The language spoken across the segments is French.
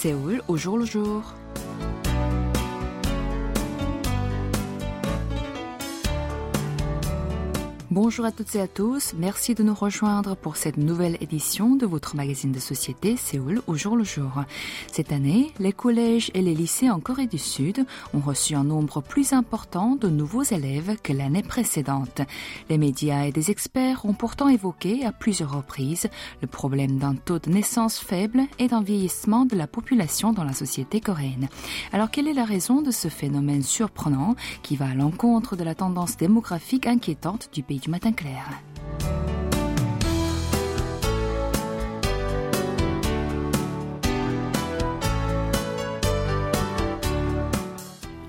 Séoul au jour le jour. Bonjour à toutes et à tous, merci de nous rejoindre pour cette nouvelle édition de votre magazine de société Séoul au jour le jour. Cette année, les collèges et les lycées en Corée du Sud ont reçu un nombre plus important de nouveaux élèves que l'année précédente. Les médias et des experts ont pourtant évoqué à plusieurs reprises le problème d'un taux de naissance faible et d'un vieillissement de la population dans la société coréenne. Alors quelle est la raison de ce phénomène surprenant qui va à l'encontre de la tendance démographique inquiétante du pays? Du matin clair.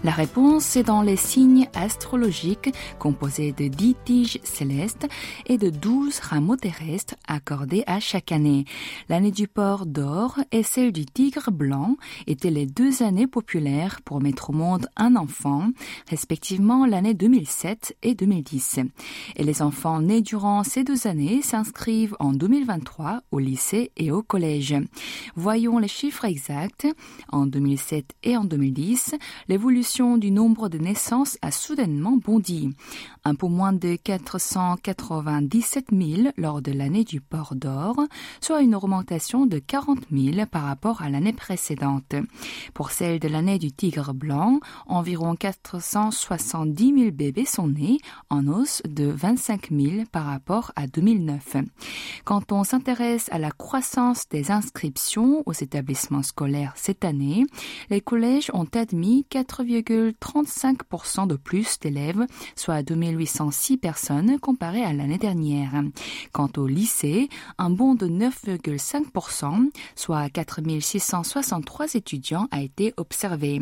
La réponse est dans les signes astrologiques composés de dix tiges célestes et de douze rameaux terrestres accordés à chaque année. L'année du porc d'or et celle du tigre blanc étaient les deux années populaires pour mettre au monde un enfant, respectivement l'année 2007 et 2010. Et les enfants nés durant ces deux années s'inscrivent en 2023 au lycée et au collège. Voyons les chiffres exacts. En 2007 et en 2010, l'évolution du nombre de naissances a soudainement bondi. Un peu moins de 497 000 lors de l'année du port d'or, soit une augmentation de 40 000 par rapport à l'année précédente. Pour celle de l'année du tigre blanc, environ 470 000 bébés sont nés, en hausse de 25 000 par rapport à 2009. Quand on s'intéresse à la croissance des inscriptions aux établissements scolaires cette année, les collèges ont admis 4, 35% de plus d'élèves, soit 2806 personnes comparé à l'année dernière. Quant au lycée, un bond de 9,5%, soit 4663 étudiants a été observé.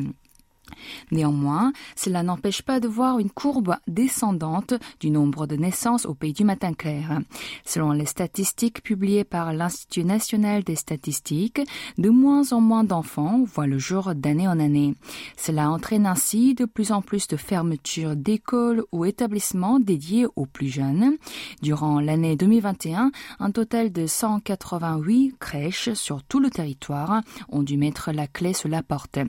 Néanmoins, cela n'empêche pas de voir une courbe descendante du nombre de naissances au pays du matin clair. Selon les statistiques publiées par l'Institut national des statistiques, de moins en moins d'enfants voient le jour d'année en année. Cela entraîne ainsi de plus en plus de fermetures d'écoles ou établissements dédiés aux plus jeunes. Durant l'année 2021, un total de 188 crèches sur tout le territoire ont dû mettre la clé sous la porte.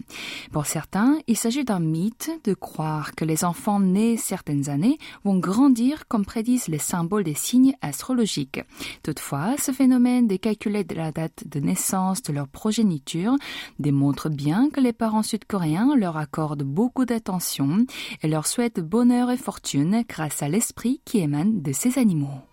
Pour certains, il s'agit d'un mythe de croire que les enfants nés certaines années vont grandir comme prédisent les symboles des signes astrologiques. Toutefois, ce phénomène des calculs de la date de naissance de leur progéniture démontre bien que les parents sud-coréens leur accordent beaucoup d'attention et leur souhaitent bonheur et fortune grâce à l'esprit qui émane de ces animaux.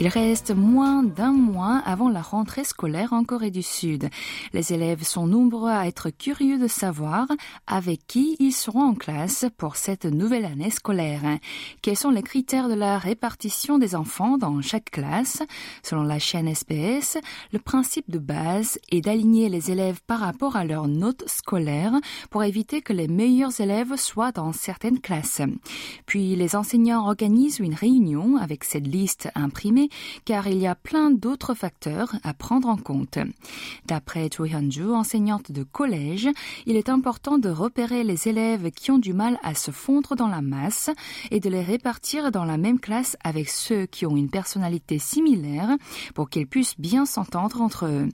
Il reste moins d'un mois avant la rentrée scolaire en Corée du Sud. Les élèves sont nombreux à être curieux de savoir avec qui ils seront en classe pour cette nouvelle année scolaire. Quels sont les critères de la répartition des enfants dans chaque classe? Selon la chaîne SBS, le principe de base est d'aligner les élèves par rapport à leurs notes scolaires pour éviter que les meilleurs élèves soient dans certaines classes. Puis les enseignants organisent une réunion avec cette liste imprimée car il y a plein d'autres facteurs à prendre en compte. D'après Cho Hyunju, enseignante de collège, il est important de repérer les élèves qui ont du mal à se fondre dans la masse et de les répartir dans la même classe avec ceux qui ont une personnalité similaire pour qu'ils puissent bien s'entendre entre eux.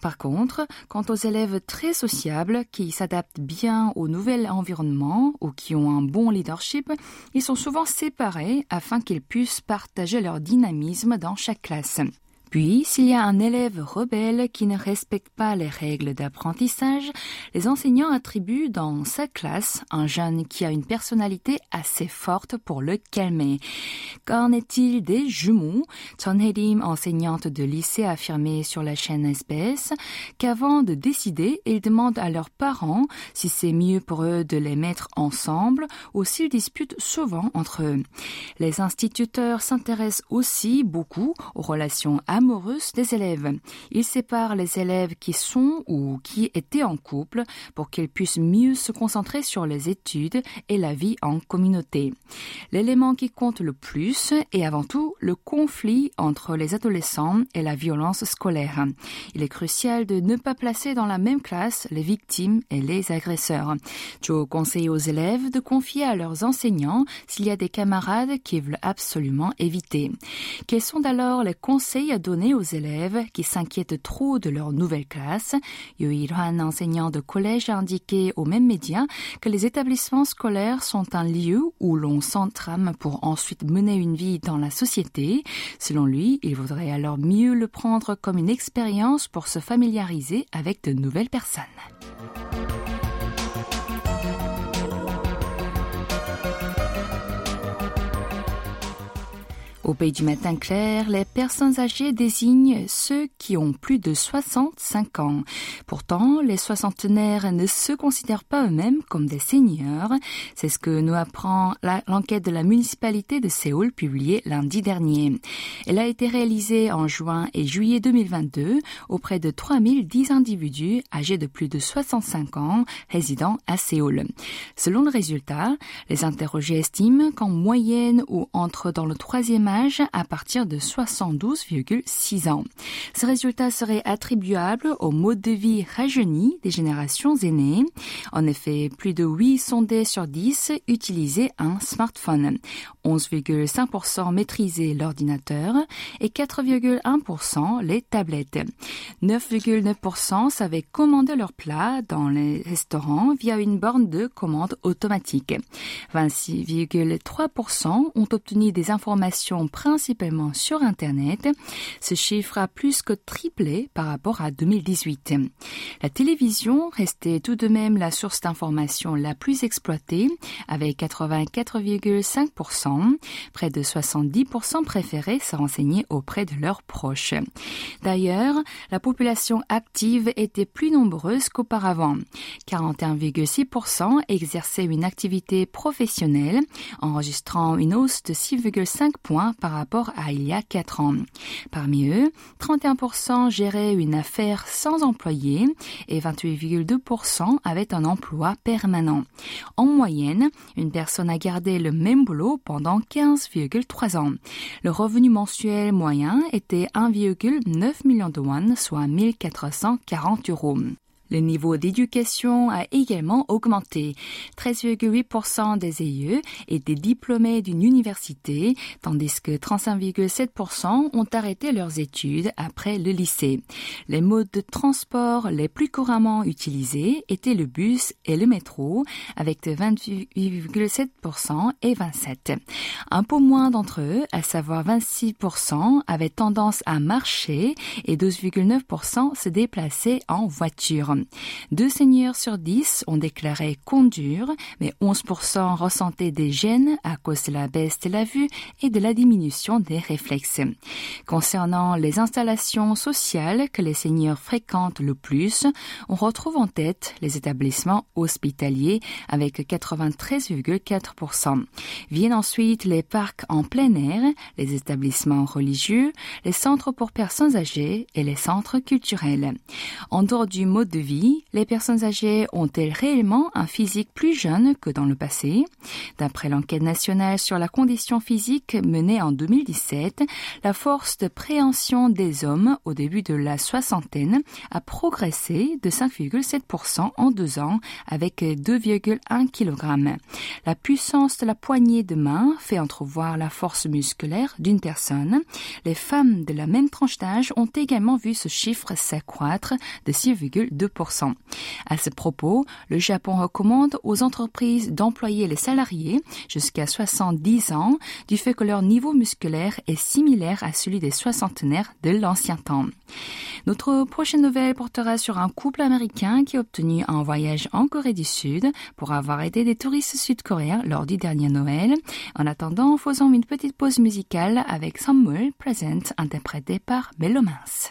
Par contre, quant aux élèves très sociables qui s'adaptent bien au nouvel environnement ou qui ont un bon leadership, ils sont souvent séparés afin qu'ils puissent partager leur dynamisme dans chaque classe. Puis, s'il y a un élève rebelle qui ne respecte pas les règles d'apprentissage, les enseignants attribuent dans sa classe un jeune qui a une personnalité assez forte pour le calmer. Qu'en est-il des jumeaux? Hedim, enseignante de lycée, a affirmé sur la chaîne SBS qu'avant de décider, ils demandent à leurs parents si c'est mieux pour eux de les mettre ensemble ou s'ils disputent souvent entre eux. Les instituteurs s'intéressent aussi beaucoup aux relations amoureuse des élèves. Il sépare les élèves qui sont ou qui étaient en couple pour qu'ils puissent mieux se concentrer sur les études et la vie en communauté. L'élément qui compte le plus est avant tout le conflit entre les adolescents et la violence scolaire. Il est crucial de ne pas placer dans la même classe les victimes et les agresseurs. Joe conseille aux élèves de confier à leurs enseignants s'il y a des camarades qu'ils veulent absolument éviter. Quels sont alors les conseils à donner aux élèves qui s'inquiètent trop de leur nouvelle classe? un enseignant de collège, a indiqué aux mêmes médias que les établissements scolaires sont un lieu où l'on s'entrame pour ensuite mener une vie dans la société. Selon lui, il vaudrait alors mieux le prendre comme une expérience pour se familiariser avec de nouvelles personnes. Au pays du matin clair, les personnes âgées désignent ceux qui ont plus de 65 ans. Pourtant, les soixantenaires ne se considèrent pas eux-mêmes comme des seniors. C'est ce que nous apprend l'enquête de la municipalité de Séoul publiée lundi dernier. Elle a été réalisée en juin et juillet 2022 auprès de 3010 individus âgés de plus de 65 ans résidant à Séoul. Selon le résultat, les interrogés estiment qu'en moyenne ou entre dans le troisième à partir de 72,6 ans. Ce résultat serait attribuable au mode de vie rajeuni des générations aînées. En effet, plus de 8 sondés sur 10 utilisaient un smartphone, 11,5% maîtrisaient l'ordinateur et 4,1% les tablettes. 9,9% savaient commander leur plat dans les restaurants via une borne de commande automatique. 26,3% ont obtenu des informations principalement sur Internet. Ce chiffre a plus que triplé par rapport à 2018. La télévision restait tout de même la source d'information la plus exploitée, avec 84,5%. Près de 70% préféraient se renseigner auprès de leurs proches. D'ailleurs, la population active était plus nombreuse qu'auparavant. 41,6% exerçaient une activité professionnelle, enregistrant une hausse de 6,5 points par rapport à il y a 4 ans. Parmi eux, 31% géraient une affaire sans employé et 28,2% avaient un emploi permanent. En moyenne, une personne a gardé le même boulot pendant 15,3 ans. Le revenu mensuel moyen était 1,9 million de won, soit 1440 euros. Le niveau d'éducation a également augmenté. 13,8% des EIE étaient diplômés d'une université, tandis que 35,7% ont arrêté leurs études après le lycée. Les modes de transport les plus couramment utilisés étaient le bus et le métro, avec 28,7% et 27%. Un peu moins d'entre eux, à savoir 26%, avaient tendance à marcher et 12,9% se déplaçaient en voiture. Deux seigneurs sur dix ont déclaré conduire, mais 11% ressentaient des gènes à cause de la baisse de la vue et de la diminution des réflexes. Concernant les installations sociales que les seigneurs fréquentent le plus, on retrouve en tête les établissements hospitaliers avec 93,4%. Viennent ensuite les parcs en plein air, les établissements religieux, les centres pour personnes âgées et les centres culturels. En dehors du mode de les personnes âgées ont-elles réellement un physique plus jeune que dans le passé? D'après l'enquête nationale sur la condition physique menée en 2017, la force de préhension des hommes au début de la soixantaine a progressé de 5,7% en deux ans avec 2,1 kg. La puissance de la poignée de main fait entrevoir la force musculaire d'une personne. Les femmes de la même tranche d'âge ont également vu ce chiffre s'accroître de 6,2%. À ce propos, le Japon recommande aux entreprises d'employer les salariés jusqu'à 70 ans du fait que leur niveau musculaire est similaire à celui des soixantenaires de l'ancien temps. Notre prochaine nouvelle portera sur un couple américain qui a obtenu un voyage en Corée du Sud pour avoir aidé des touristes sud-coréens lors du dernier Noël. En attendant, faisons une petite pause musicale avec Samuel Present interprété par Mellomans.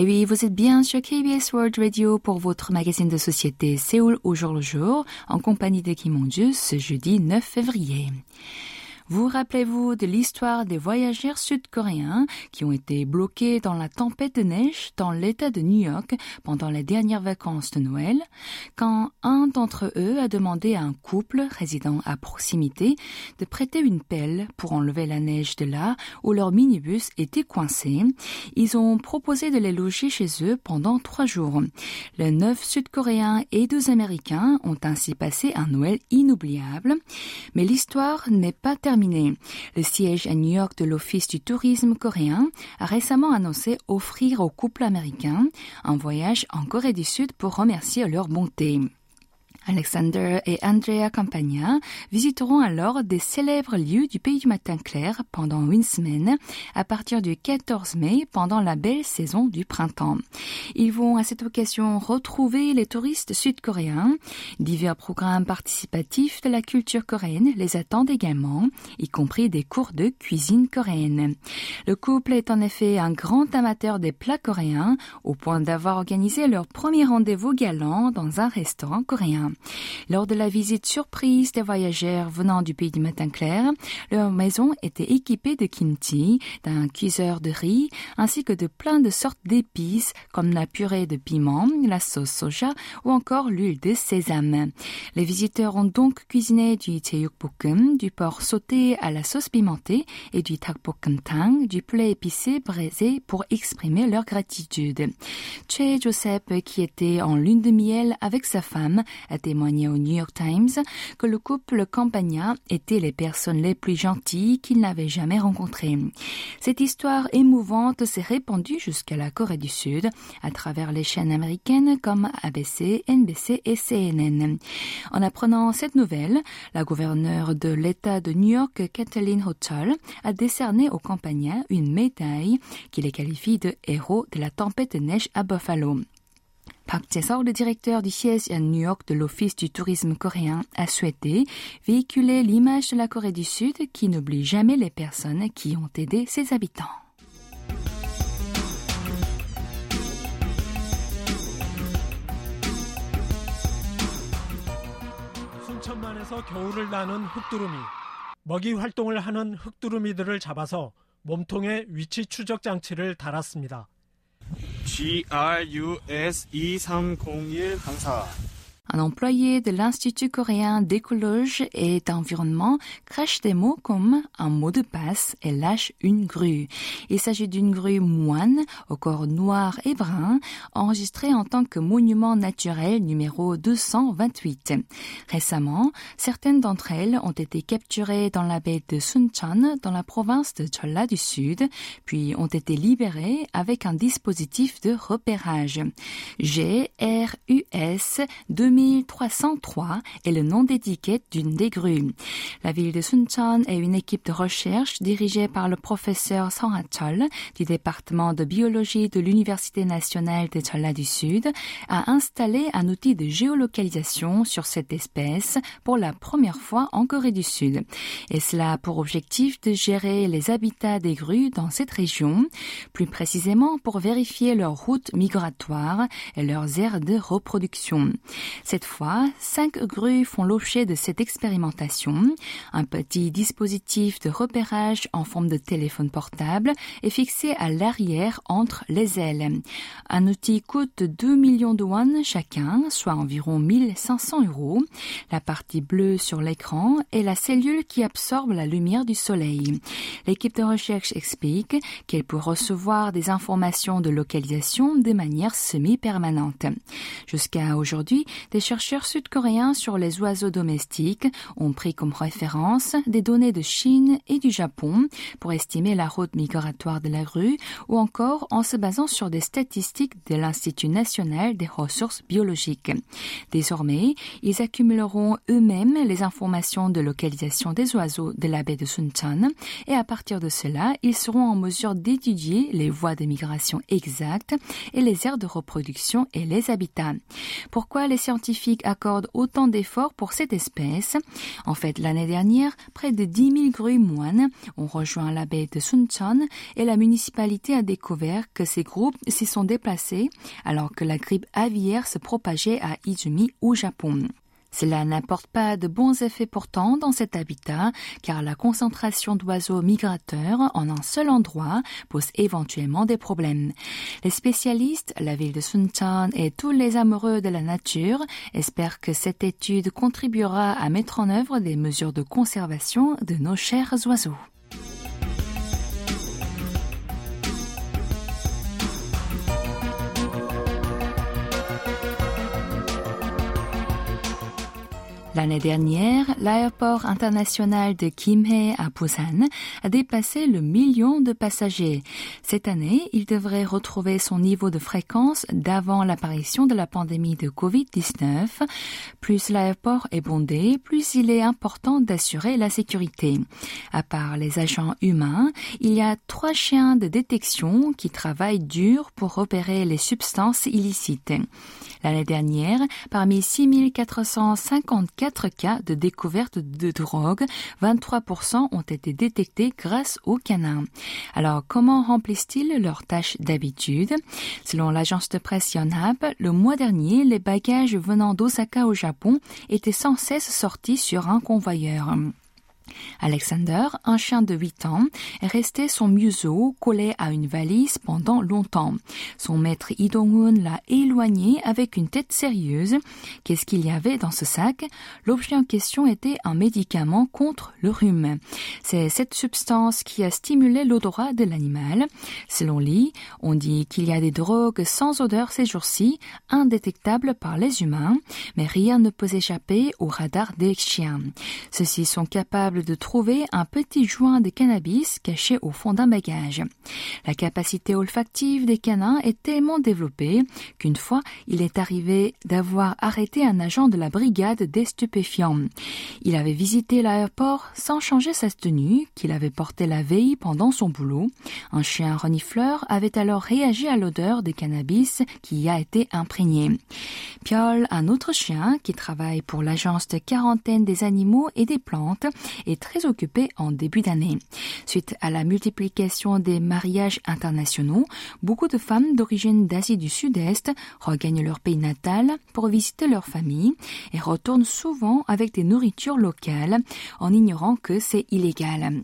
Et oui, vous êtes bien sur KBS World Radio pour votre magazine de société Séoul au jour le jour, en compagnie de Kim Monju ce jeudi 9 février. Vous rappelez-vous de l'histoire des voyageurs sud-coréens qui ont été bloqués dans la tempête de neige dans l'État de New York pendant les dernières vacances de Noël, quand un d'entre eux a demandé à un couple résidant à proximité de prêter une pelle pour enlever la neige de là où leur minibus était coincé. Ils ont proposé de les loger chez eux pendant trois jours. Les neuf Sud-Coréens et deux Américains ont ainsi passé un Noël inoubliable. Mais l'histoire n'est pas terminée le siège à New York de l'Office du tourisme coréen a récemment annoncé offrir au couple américain un voyage en Corée du Sud pour remercier leur bonté. Alexander et Andrea Campagna visiteront alors des célèbres lieux du pays du matin clair pendant une semaine à partir du 14 mai pendant la belle saison du printemps. Ils vont à cette occasion retrouver les touristes sud-coréens. Divers programmes participatifs de la culture coréenne les attendent également, y compris des cours de cuisine coréenne. Le couple est en effet un grand amateur des plats coréens au point d'avoir organisé leur premier rendez-vous galant dans un restaurant coréen. Lors de la visite surprise des voyageurs venant du pays du Matin clair, leur maison était équipée de kimchi, d'un cuiseur de riz, ainsi que de plein de sortes d'épices comme la purée de piment, la sauce soja ou encore l'huile de sésame. Les visiteurs ont donc cuisiné du tteokbokkeum, du porc sauté à la sauce pimentée et du tteokbokkeumtang, du poulet épicé braisé pour exprimer leur gratitude. Che Joseph, qui était en lune de miel avec sa femme, a témoigné au New York Times que le couple Campagna était les personnes les plus gentilles qu'il n'avait jamais rencontrées. Cette histoire émouvante s'est répandue jusqu'à la Corée du Sud à travers les chaînes américaines comme ABC, NBC et CNN. En apprenant cette nouvelle, la gouverneure de l'État de New York, Kathleen Hochul, a décerné aux Campagna une médaille qui les qualifie de héros de la tempête de neige à Buffalo. Park jae le directeur du siège à New York de l'Office du tourisme coréen, a souhaité véhiculer l'image de la Corée du Sud qui n'oublie jamais les personnes qui ont aidé ses habitants. 순천만에서 겨울을 나는 흑두루미. 먹이 활동을 하는 흑두루미들을 잡아서 몸통에 위치 추적 장치를 달았습니다. GRUS 2301 강사 Un employé de l'Institut coréen d'écologie et d'environnement crache des mots comme un mot de passe et lâche une grue. Il s'agit d'une grue moine au corps noir et brun, enregistrée en tant que monument naturel numéro 228. Récemment, certaines d'entre elles ont été capturées dans la baie de Suncheon, dans la province de Cholla du Sud, puis ont été libérées avec un dispositif de repérage. GRUS 2000 1303 est le nom d'étiquette d'une des grues. La ville de Suncheon et une équipe de recherche dirigée par le professeur Song Ha-chol du département de biologie de l'Université nationale de Cholla du Sud a installé un outil de géolocalisation sur cette espèce pour la première fois en Corée du Sud. Et cela a pour objectif de gérer les habitats des grues dans cette région, plus précisément pour vérifier leurs routes migratoires et leurs aires de reproduction. Cette fois, cinq grues font l'objet de cette expérimentation. Un petit dispositif de repérage en forme de téléphone portable est fixé à l'arrière entre les ailes. Un outil coûte 2 millions de won chacun, soit environ 1500 euros. La partie bleue sur l'écran est la cellule qui absorbe la lumière du soleil. L'équipe de recherche explique qu'elle peut recevoir des informations de localisation de manière semi-permanente. Jusqu'à aujourd'hui, des chercheurs sud-coréens sur les oiseaux domestiques ont pris comme référence des données de Chine et du Japon pour estimer la route migratoire de la grue ou encore en se basant sur des statistiques de l'Institut national des ressources biologiques. Désormais, ils accumuleront eux-mêmes les informations de localisation des oiseaux de la baie de Suncheon et à partir de cela, ils seront en mesure d'étudier les voies de migration exactes et les aires de reproduction et les habitats. Pourquoi les scientifiques accordent autant d'efforts pour cette espèce En fait, l'année dernière, près de 10 000 grues moines ont rejoint la baie de Suncheon et la municipalité a découvert que ces groupes s'y sont déplacés alors que la grippe aviaire se propageait à Izumi au Japon. Cela n'apporte pas de bons effets pourtant dans cet habitat, car la concentration d'oiseaux migrateurs en un seul endroit pose éventuellement des problèmes. Les spécialistes, la ville de Suncheon et tous les amoureux de la nature espèrent que cette étude contribuera à mettre en œuvre des mesures de conservation de nos chers oiseaux. L'année dernière, l'aéroport international de Kimhae à Busan a dépassé le million de passagers. Cette année, il devrait retrouver son niveau de fréquence d'avant l'apparition de la pandémie de Covid-19. Plus l'aéroport est bondé, plus il est important d'assurer la sécurité. À part les agents humains, il y a trois chiens de détection qui travaillent dur pour repérer les substances illicites. L'année dernière, parmi 6454 cas de découverte de drogue, 23% ont été détectés grâce aux canins. Alors, comment remplissent-ils leurs tâches d'habitude? Selon l'agence de presse Yonhap, le mois dernier, les bagages venant d'Osaka au Japon étaient sans cesse sortis sur un convoyeur. Alexander, un chien de 8 ans, est resté son museau collé à une valise pendant longtemps. Son maître Idong-un l'a éloigné avec une tête sérieuse. Qu'est-ce qu'il y avait dans ce sac? L'objet en question était un médicament contre le rhume. C'est cette substance qui a stimulé l'odorat de l'animal. Selon Lee, on dit qu'il y a des drogues sans odeur ces jours-ci, indétectables par les humains, mais rien ne peut échapper au radar des chiens. Ceux-ci sont capables de trouver un petit joint de cannabis caché au fond d'un bagage. La capacité olfactive des canins est tellement développée qu'une fois, il est arrivé d'avoir arrêté un agent de la brigade des stupéfiants. Il avait visité l'aéroport sans changer sa tenue qu'il avait portée la veille pendant son boulot. Un chien renifleur avait alors réagi à l'odeur de cannabis qui y a été imprégné. Piol, un autre chien qui travaille pour l'agence de quarantaine des animaux et des plantes, très occupé en début d'année. Suite à la multiplication des mariages internationaux, beaucoup de femmes d'origine d'Asie du Sud-Est regagnent leur pays natal pour visiter leur famille et retournent souvent avec des nourritures locales en ignorant que c'est illégal.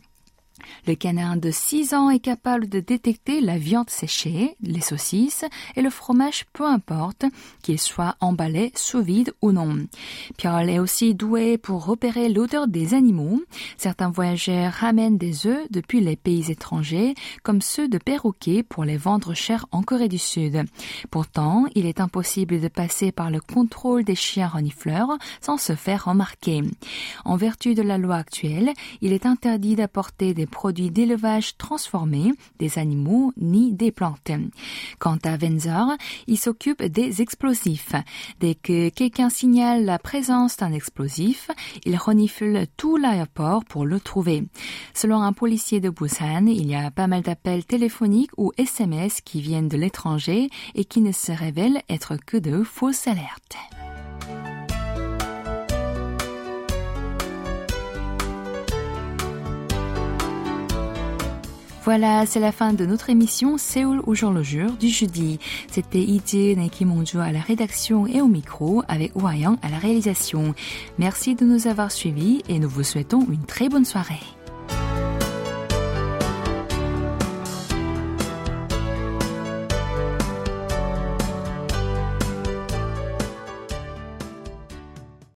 Le canard de 6 ans est capable de détecter la viande séchée, les saucisses et le fromage peu importe qu'il soit emballé sous vide ou non. Piol est aussi doué pour repérer l'odeur des animaux. Certains voyageurs ramènent des œufs depuis les pays étrangers, comme ceux de perroquets pour les vendre cher en Corée du Sud. Pourtant, il est impossible de passer par le contrôle des chiens renifleurs sans se faire remarquer. En vertu de la loi actuelle, il est interdit d'apporter des produits d'élevage transformés, des animaux ni des plantes. Quant à Wenzor, il s'occupe des explosifs. Dès que quelqu'un signale la présence d'un explosif, il renifle tout l'aéroport pour le trouver. Selon un policier de Busan, il y a pas mal d'appels téléphoniques ou SMS qui viennent de l'étranger et qui ne se révèlent être que de fausses alertes. Voilà, c'est la fin de notre émission Séoul au jour le jour du jeudi. C'était Iji et Kim à la rédaction et au micro avec Yang à la réalisation. Merci de nous avoir suivis et nous vous souhaitons une très bonne soirée.